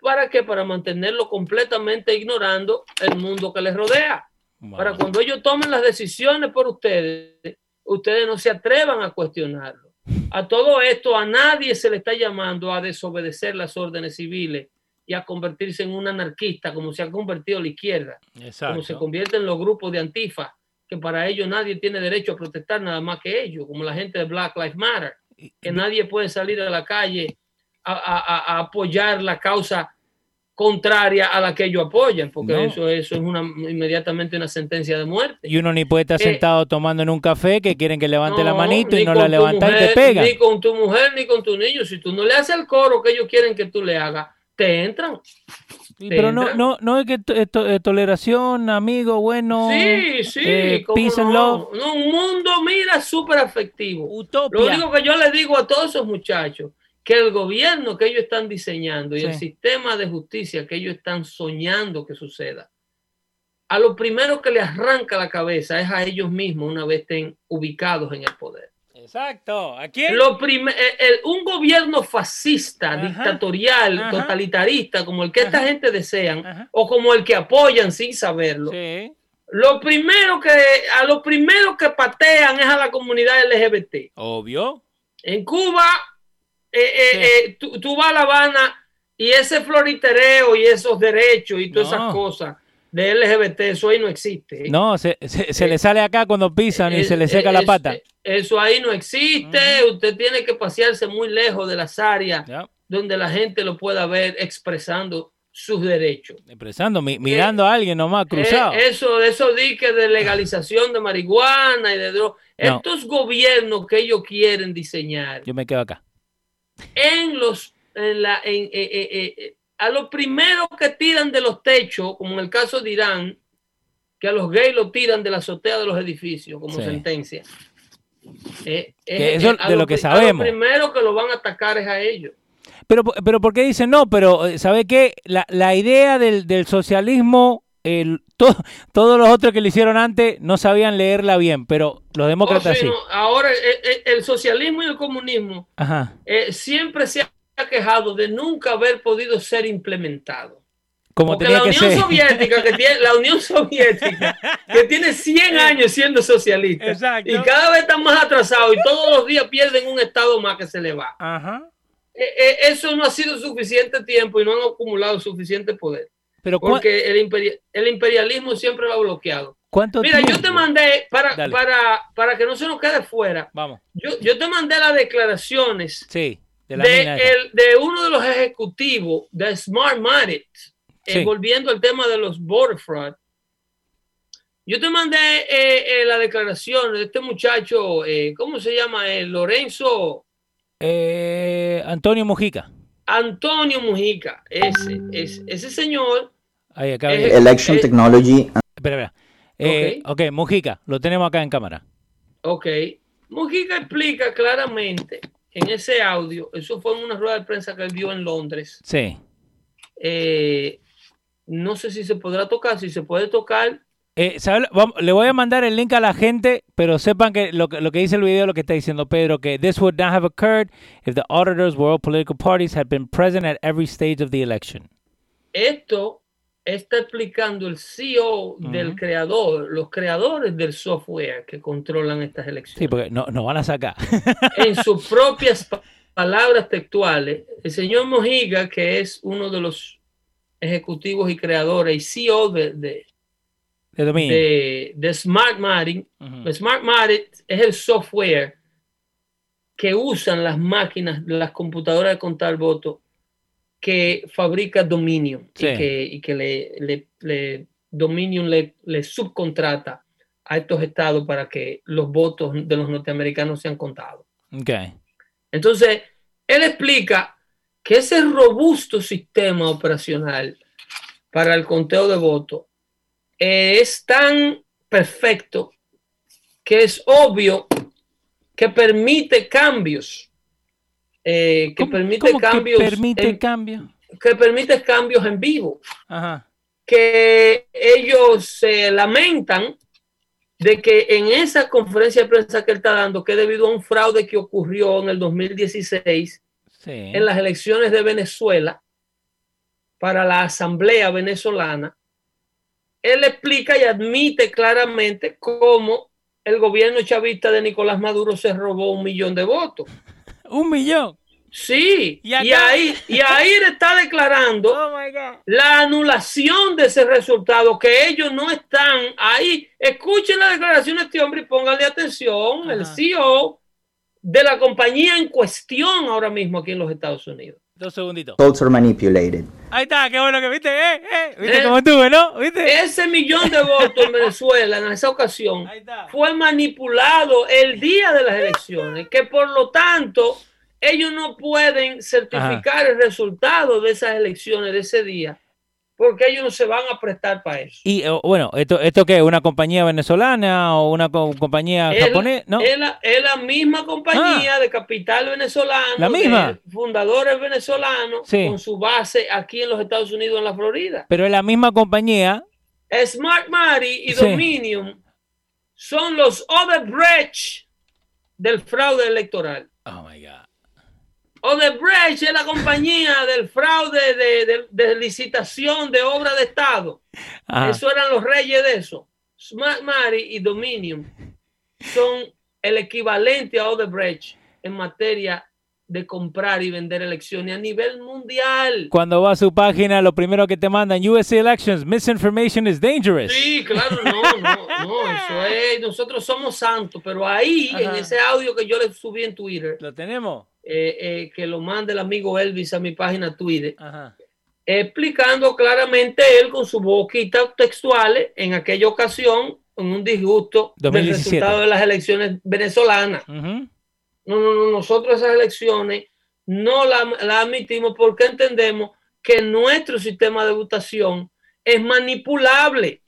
¿Para qué? Para mantenerlo completamente ignorando el mundo que les rodea. Para cuando ellos tomen las decisiones por ustedes, ustedes no se atrevan a cuestionarlo. A todo esto, a nadie se le está llamando a desobedecer las órdenes civiles y a convertirse en un anarquista, como se ha convertido la izquierda, como se convierten los grupos de antifa, que para ellos nadie tiene derecho a protestar nada más que ellos, como la gente de Black Lives Matter, que nadie puede salir a la calle a, apoyar la causa contraria a la que ellos apoyan, porque eso, eso es una, inmediatamente una sentencia de muerte. Y uno ni puede estar eh, sentado tomando en un café que quieren que levante la manito y no la levanta y te pega. Ni con tu mujer ni con tu niño. Si tú no le haces el coro que ellos quieren que tú le hagas, te entran. pero no, no, no es que eh, toleración, amigo, bueno. Sí, sí. Eh, peace and love. un mundo, mira, súper afectivo. Utopia. Lo único que yo le digo a todos esos muchachos, que el gobierno que ellos están diseñando y el sistema de justicia que ellos están soñando que suceda, a lo primero que le arranca la cabeza es a ellos mismos una vez estén ubicados en el poder. Exacto. ¿A quién? Lo el, un gobierno fascista, dictatorial, totalitarista, como el que esta gente desean, o como el que apoyan sin saberlo. Lo primero que, a lo primero que patean es a la comunidad LGBT. Obvio. En Cuba, eh, eh, eh, tú, vas a La Habana y ese floritereo y esos derechos y todas esas cosas de LGBT, eso ahí no existe. No, se, se, le sale acá cuando pisan y se le seca la pata. Eso ahí no existe. Usted tiene que pasearse muy lejos de las áreas donde la gente lo pueda ver expresando sus derechos. Expresando, mirando a alguien nomás cruzado. eso, eso dique de legalización de marihuana y de drogas. Estos gobiernos que ellos quieren diseñar. Yo me quedo acá. En los, en la, en, eh, eh, eh, a los primeros que tiran de los techos, como en el caso de Irán, que a los gays lo tiran de la azotea de los edificios como sentencia. Eh, eh, eso de lo, que sabemos. Lo primero que lo van a atacar es a ellos. Pero, pero ¿por qué dicen no? Pero, ¿sabe qué? La, la idea del, del socialismo, el, todos los otros que lo hicieron antes no sabían leerla bien, pero los demócratas sí. ahora, el, socialismo y el comunismo siempre se ha quejado de nunca haber podido ser implementado. Como tenía la Unión Soviética, que tiene, la Unión Soviética, que tiene 100 años siendo socialista, y cada vez están más atrasados y todos los días pierden un estado más que se le va. Eh, eh, eso no ha sido suficiente tiempo y no han acumulado suficiente poder. Pero porque el, imperialismo siempre lo ha bloqueado. Mira, yo te mandé, para, para, para que no se nos quede fuera, Vamos. Yo, yo te mandé las declaraciones sí, de, de, uno de los ejecutivos de Smart Market eh, volviendo al tema de los border fraud, yo te mandé eh, eh, la declaración de este muchacho, ¿cómo se llama? Lorenzo. Antonio Mujica. Antonio Mujica, ese, ese, ese señor. Ahí acá. Election Technology. Espera, espera. ok, Mujica, lo tenemos acá en cámara. Ok. Mujica explica claramente en ese audio, eso fue en una rueda de prensa que él dio en Londres. Sí. Eh, no sé si se podrá tocar, si se puede tocar. Eh, le voy a mandar el link a la gente, pero sepan que lo, lo, que dice el video, lo que está diciendo Pedro, que this would not have occurred if the auditors, world political parties had been present at every stage of the election. Esto está explicando el CEO del creador, los creadores del software que controlan estas elecciones. Sí, porque no, no van a sacar. en sus propias palabras textuales, el señor Mojiga, que es uno de los ejecutivos y creadores y CEO de, de, De dominio. de, de Smart Matic. Ujú. Smart Matic es el software que usan las máquinas, las computadoras de contar votos que fabrica Dominion Sí. y que, y que le, le- le- Dominion le, le subcontrata a estos estados para que los votos de los norteamericanos sean contados. Ok. Entonces, él explica que ese robusto sistema operacional para el conteo de votos eh, es tan perfecto que es obvio que permite cambios. eh, que ¿Cómo- permite cómo que cambios permite en- cambio? que permite cambios en vivo Ajá. que ellos se lamentan de que en esa conferencia de prensa que él está dando, que debido a un fraude que ocurrió en el 2016 Sí. en las elecciones de Venezuela para la Asamblea venezolana, él explica y admite claramente cómo el gobierno chavista de Nicolás Maduro se robó un millón de votos. Un millón. Sí, Y ahí, y ahí está declarando Oh la anulación de ese resultado, que ellos no están ahí. Escuchen la declaración de este hombre y pónganle atención, el. CEO de la compañía en cuestión ahora mismo aquí en los Estados Unidos. Dos segunditos. Votes are manipulated. Ahí está, qué bueno que viste, eh, eh. Viste Eh. cómo estuve, ¿no? ¿Viste? Ese millón de votos en Venezuela en esa ocasión fue manipulado el día de las elecciones, que por lo tanto ellos no pueden certificar el resultado de esas elecciones de ese día, porque ellos no se van a prestar para eso. Y eh, bueno, ¿esto, ¿esto qué? ¿Una compañía venezolana o una co- compañía Es- japonesa? No. Es la, es la misma compañía de capital venezolano, La misma. fundadores venezolanos, Sí. con su base aquí en los Estados Unidos, en la Florida. Pero es la misma compañía. Smart Money y Sí. Dominion son los Odebrecht del fraude electoral. Oh my God. Odebrecht es la compañía del fraude de, de- de licitación de obra de Estado. Ajá. Eso eran los reyes de eso. Smart Money y Dominion son el equivalente a Odebrecht en materia de comprar y vender elecciones a nivel mundial. Cuando va a su página, lo primero que te mandan, USA Elections, misinformation is dangerous. Sí, claro, no, no, no, eso es, nosotros somos santos, pero ahí en ese audio que yo le subí en Twitter, ¿Lo tenemos? Eh, eh, que lo mande el amigo Elvis a mi página Twitter, Ajá. explicando claramente él con sus boquitas textuales en aquella ocasión, en un disgusto 2017. del resultado de las elecciones venezolanas. No, no, no, nosotros esas elecciones no las la admitimos porque entendemos que nuestro sistema de votación es manipulable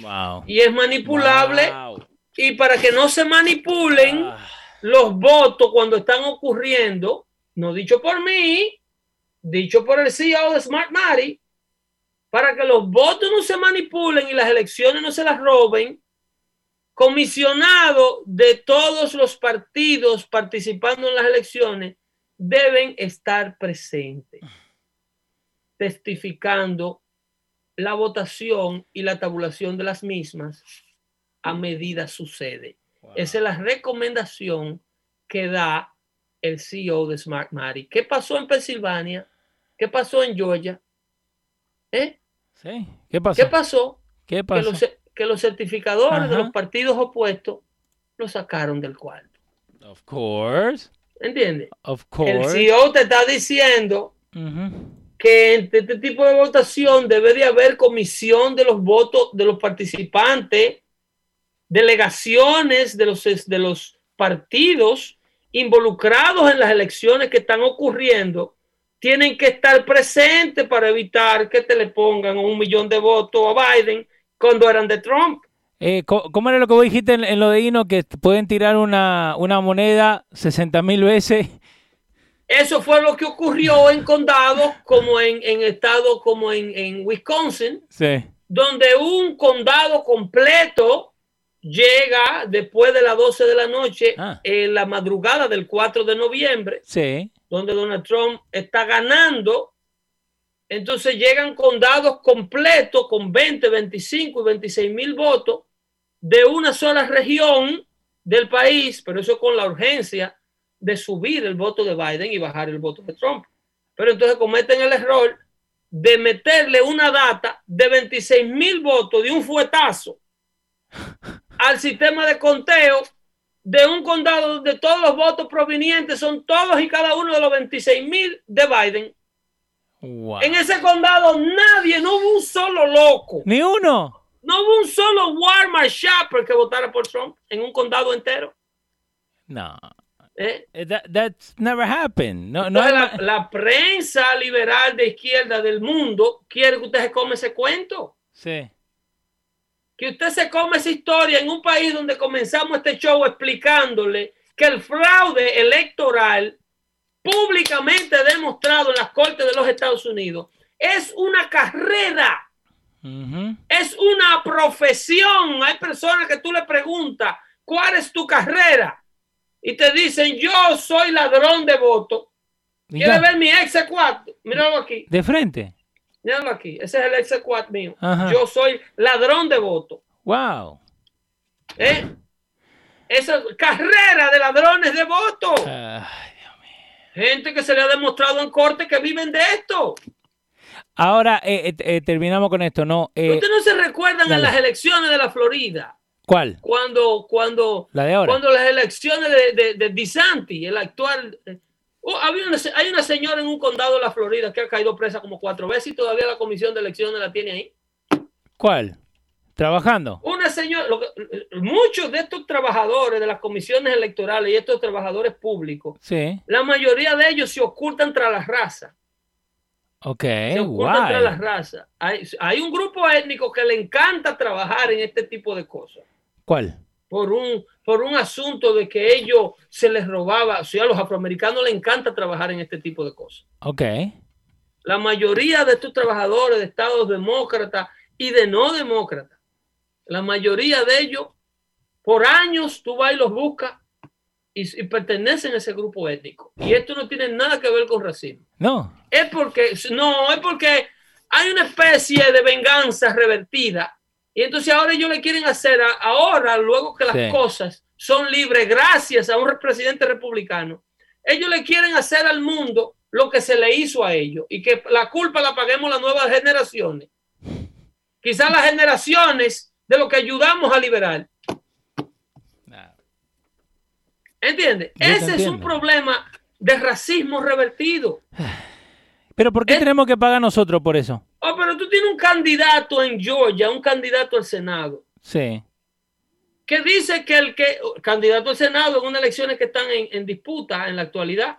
Wow. y es manipulable Wow. y para que no se manipulen Ah. Los votos cuando están ocurriendo, no dicho por mí, dicho por el CEO de Smart Money, para que los votos no se manipulen y las elecciones no se las roben, comisionados de todos los partidos participando en las elecciones deben estar presentes, testificando la votación y la tabulación de las mismas a medida sucede. Wow. Esa es la recomendación que da el CEO de Smartmatic. ¿Qué pasó en Pensilvania? ¿Qué pasó en Georgia? ¿Eh? Sí. ¿Qué pasó? ¿Qué pasó? ¿Qué Que pasó? los, que los certificadores de los partidos opuestos lo sacaron del cuarto. Of course. ¿Entiendes? Of El course. CEO te está diciendo que en este tipo de votación debe de haber comisión de los votos de los participantes, delegaciones de los, de los partidos involucrados en las elecciones que están ocurriendo, tienen que estar presentes para evitar que te le pongan un millón de votos a Biden cuando eran de Trump. Eh, ¿Cómo era lo que vos dijiste en, en lo de Hino? Que pueden tirar una, una moneda 60 mil veces. Eso fue lo que ocurrió en condados como en, en estados como en, en Wisconsin, Sí. donde un condado completo llega después de las 12 de la noche Ah. en la madrugada del 4 de noviembre, Sí. donde Donald Trump está ganando. Entonces llegan condados completos con 20, 25 y 26 mil votos de una sola región del país, pero eso con la urgencia de subir el voto de Biden y bajar el voto de Trump. Pero entonces cometen el error de meterle una data de 26 mil votos de un fuetazo al sistema de conteo de un condado donde todos los votos provenientes son todos y cada uno de los 26 mil de Biden. Wow. En ese condado nadie, no hubo un solo loco, Ni uno. no hubo un solo Walmart shopper que votara por Trump en un condado entero. No. ¿eh? Eh, That, that's never happened. No, no la, la prensa liberal de izquierda del mundo quiere que usted se come ese cuento. Sí. Que usted se come esa historia en un país donde comenzamos este show explicándole que el fraude electoral públicamente demostrado en las cortes de los Estados Unidos es una carrera, es una profesión. Hay personas que tú le preguntas, ¿cuál es tu carrera? Y te dicen, yo soy ladrón de votos. Y ¿Quieres ver mi ex 4 Míralo aquí. De frente. Míralo aquí. Ese es el ex 4 mío. Ajá. Yo soy ladrón de votos. Wow. ¿eh? Esa carrera de ladrones de votos. Ay, Gente que se le ha demostrado en corte que viven de esto. Ahora eh, eh, eh, terminamos con esto, ¿no? ¿Ustedes no se recuerdan dale. en las elecciones de la Florida? ¿Cuál? Cuando, cuando, La de ahora. cuando las elecciones de, de, de DeSantis, el actual... oh, había una, hay una señora en un condado de la Florida que ha caído presa como cuatro veces y todavía la comisión de elecciones la tiene ahí. ¿Cuál? ¿Trabajando? Una señora, lo que- muchos de estos trabajadores de las comisiones electorales y estos trabajadores públicos, Sí. la mayoría de ellos se ocultan tras la raza. Ok, Se ocultan tras la raza. Hay, hay un grupo étnico que le encanta trabajar en este tipo de cosas. ¿Cuál? Por un, por un asunto de que ellos se les robaba, o sea, a los afroamericanos les encanta trabajar en este tipo de cosas. Ok. La mayoría de estos trabajadores de estados demócratas y de no demócratas, la mayoría de ellos, por años tú vas y los buscas y, y pertenecen a ese grupo étnico. Y esto no tiene nada que ver con racismo. No. Es porque, no, es porque hay una especie de venganza revertida. Y entonces ahora ellos le quieren hacer, a- ahora, luego que las Sí. cosas son libres gracias a un presidente republicano, ellos le quieren hacer al mundo lo que se le hizo a ellos y que la culpa la paguemos las nuevas generaciones. Quizás las generaciones de lo que ayudamos a liberar. ¿Entiendes? Yo Ese es un problema de racismo revertido. Pero ¿por qué Es- tenemos que pagar nosotros por eso? Oh, pero tú tienes un candidato en Georgia, un candidato al Senado, Sí. que dice que el que, candidato al Senado en unas elecciones que están en, en disputa en la actualidad,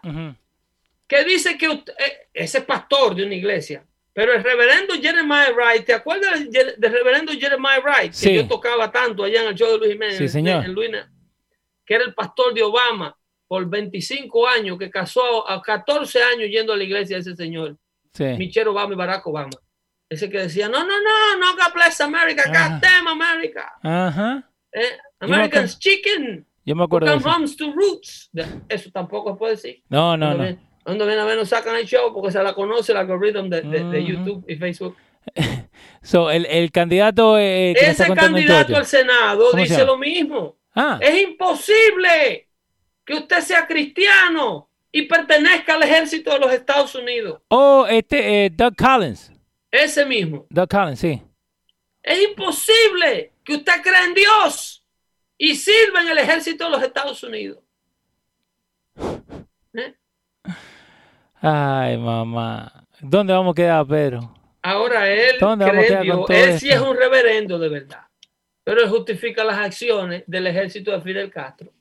que dice que usted- eh, ese pastor de una iglesia, pero el reverendo Jeremiah Wright, ¿te acuerdas del, reverendo Jeremiah Wright? Que yo tocaba tanto allá en el show de Luis Jiménez, Sí, en- señor. en Luina, que era el pastor de Obama por 25 años, que casó a 14 años yendo a la iglesia de ese señor. Sí. Michelle Obama y Barack Obama. Ese que decía, no, no, no, no, God bless America. God damn America. Ajá. Eh, Americans chicken, Yo me acuerdo come eso. homes to roots. Eso tampoco se puede decir. No, no, Cuando no. viene- Cuando viene a ver, nos sacan el show porque se la conoce el algoritmo de, de- de. YouTube y Facebook. So, el, el candidato eh, que me está Ese candidato al Senado ¿Cómo se dice llama? lo mismo. Ah, Es imposible que usted sea cristiano y pertenezca al ejército de los Estados Unidos. oh, este, eh, Doug Collins. Ese mismo. Doug Collins, sí. Es imposible que usted crea en Dios y sirva en el ejército de los Estados Unidos. ¿Eh? Ay, mamá. ¿Dónde vamos a quedar, Pedro? Ahora él ¿Dónde vamos a Dios. Él sí es un reverendo de verdad. Pero él justifica las acciones del ejército de Fidel Castro.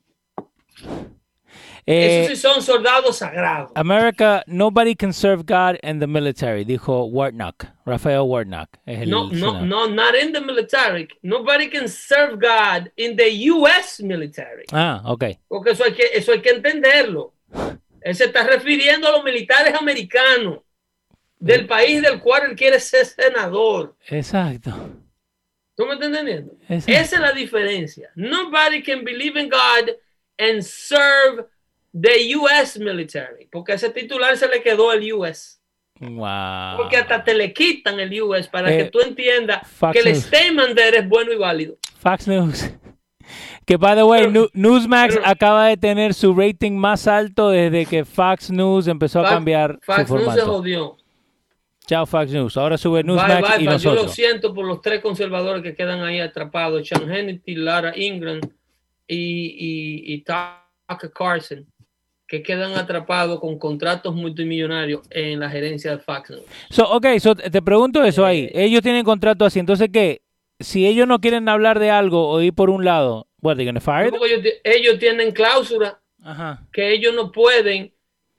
Eh, Esos sí son soldados sagrados. America, nobody can serve God and the military, dijo Warnock, Rafael Warnock. Es el No, no, no, not in the military. Nobody can serve God in the U.S. military. Ah, ok. Porque eso hay que, eso hay que entenderlo. Él se está refiriendo a los militares americanos del país del cual él quiere ser senador. Exacto. ¿Tú me estás entendiendo? Exacto. Esa es la diferencia. Nobody can believe in God and serve the U.S. military. Porque ese titular se le quedó el U.S. Wow. Porque hasta te le quitan el U.S. para Eh, que tú entiendas Fox que el News. él es bueno y válido. Fox News. Que, by the way, Pero- Newsmax pero- acaba de tener su rating más alto desde que Fox News empezó a cambiar Fox su News se jodió. Chao Fox News. Ahora sube Newsmax Bye, bye, y Fox. Yo lo nosotros. siento por los tres conservadores que quedan ahí atrapados, Sean Hannity, Lara Ingram y, y, y Tucker Carlson, que quedan atrapados con contratos multimillonarios en la gerencia de News. So, ok, so, te pregunto eso ahí. Ellos tienen contrato así, entonces ¿qué? Si ellos no quieren hablar de algo o ir por un lado, what, they gonna fire ellos, ti- ellos tienen cláusula Ajá. que ellos no pueden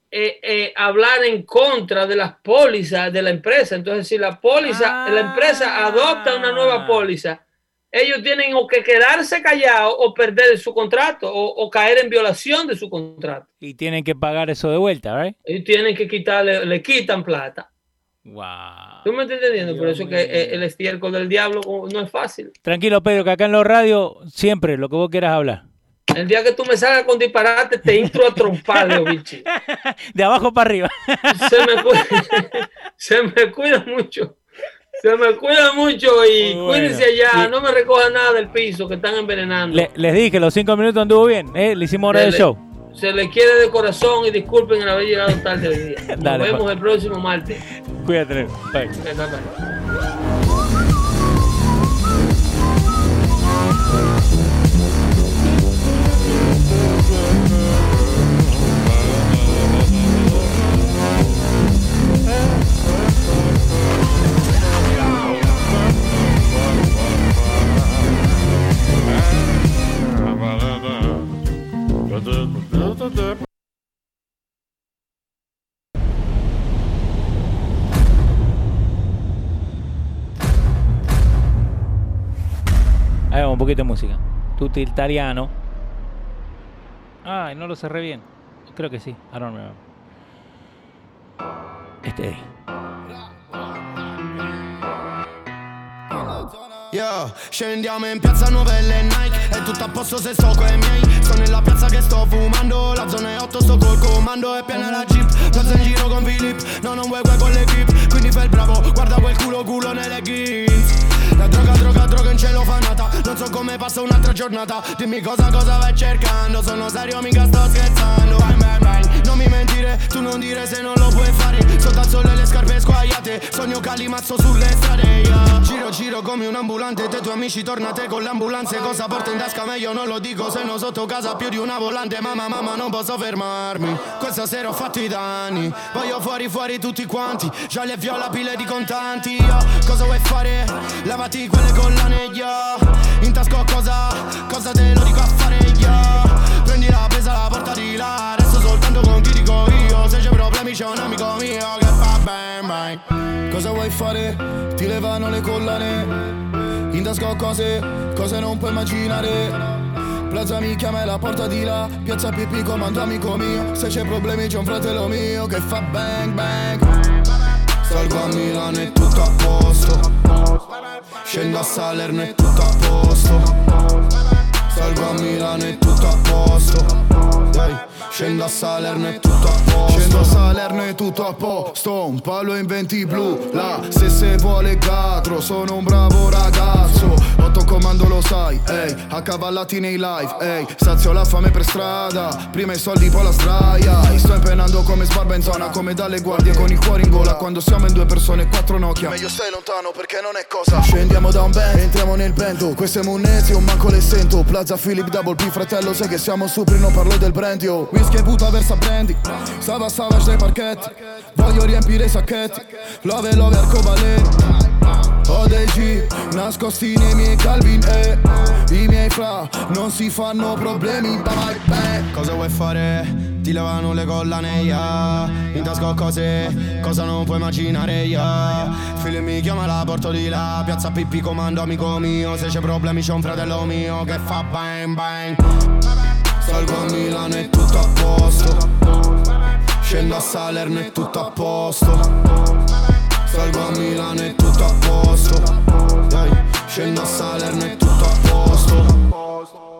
eh, eh, hablar en contra de las pólizas de la empresa. Entonces, si la póliza, Ah. la empresa adopta una nueva póliza, ellos tienen o que quedarse callados o perder su contrato o, o caer en violación de su contrato. Y tienen que pagar eso de vuelta, ¿right? Ellos tienen que quitarle, le quitan plata. Wow. ¿Tú me estás entendiendo? Por eso que mío. eh, el estiércol del diablo no es fácil. Tranquilo, Pedro, que acá en los radios siempre lo que vos quieras hablar. El día que tú me salgas con disparate, te intro a trompar, Leo Vichy. De abajo para arriba. se me cuida, se me cuida mucho. Se me cuida mucho y bueno. cuídense allá. Y- No me recojan nada del piso que están envenenando. Le- les dije, los cinco minutos anduvo bien. ¿eh? Le hicimos hora de show. Se les quiere de corazón y disculpen el haber llegado tarde hoy día. Nos Dale, vemos pa- el próximo martes. Cuídate. Bye. Ok, bye, bye. Poquito de música. Tutiltariano. Ay, no lo cerré bien. Creo que sí. I don't remember. Este ahí. Yo, scendiamo in piazza Novelle Nike. È tutto a posto se sto coi miei. Sto nella piazza che sto fumando. La zona è 8 sto col comando. È piena la jeep. Piazza in giro con Philip. No, non vuoi quel con l'equipe. Quindi fai il bravo. Guarda quel culo culo nelle jeans. La droga droga droga in cielo fanata Non so come passa un'altra giornata. Dimmi cosa cosa vai cercando. Sono serio mica sto scherzando. Bang bang bang. Non mi mentire. Tu non dire se non lo puoi fare. Sotto al sole le scarpe squagliate Sogno calimazzo sulle strade. Yeah. Giro giro come un ambulante Te e tuoi amici tornate con le ambulanze Cosa porta in tasca meglio non lo dico Se no sotto casa più di una volante Mamma mamma non posso fermarmi Questa sera ho fatto i danni Voglio fuori fuori tutti quanti Già le viola pile di contanti yo. Cosa vuoi fare? Lavati quelle collane yo. In tasca cosa? Cosa te lo dico a fare yo. Prendi la presa la porta di là Resto soltanto con chi dico io Se c'è problemi c'è un amico mio Che fa bang bang Cosa vuoi fare? Ti levano le collane In tasca ho cose, cose non puoi immaginare. Plaza mi chiama e la porta di là. Piazza pipì comando amico mio. Se c'è problemi c'è un fratello mio Che fa bang bang. Salgo a Milano e tutto a posto. Scendo a Salerno e tutto a posto. Salgo a Milano e tutto a posto. Ehi, Scendo a Salerno e tutto a posto. Scendo a Salerno e tutto a posto. Un palo in 20 blu. Là, se se vuole gatro Sono un bravo ragazzo. Otto comando lo sai, ehi. Accavallati nei live, ehi. Sazio la fame per strada. Prima i soldi, poi la straia Sto impenando come sbarba in zona Come dalle guardie con il cuore in gola. Quando siamo in due persone, quattro Nokia. Meglio stai lontano perché non è cosa. Scendiamo da un band, entriamo nel bento Queste monete, un manco le sento. Plaza Philip Double P, fratello Sai che siamo supri, non parlo del brand, yo Whisky e puta versa brandy. Sava Savage dai parchetti. Voglio riempire i sacchetti. Love, love, arcobaleno. Ho dei G nascosti nei miei Calvin e. I miei fra non si fanno problemi bye bye. Cosa vuoi fare? Ti levano le collane, yeah. In tasca ho cose, cosa non puoi immaginare, yeah. Figlio mi chiama la porto di là. Piazza Pippi comando amico mio. Se c'è problemi c'è un fratello mio Che fa bang bang Salgo a Milano e tutto a posto. Scendo a Salerno e tutto a posto. Salgo a Milano e tutto a posto. Scendo a Salerno e tutto a posto.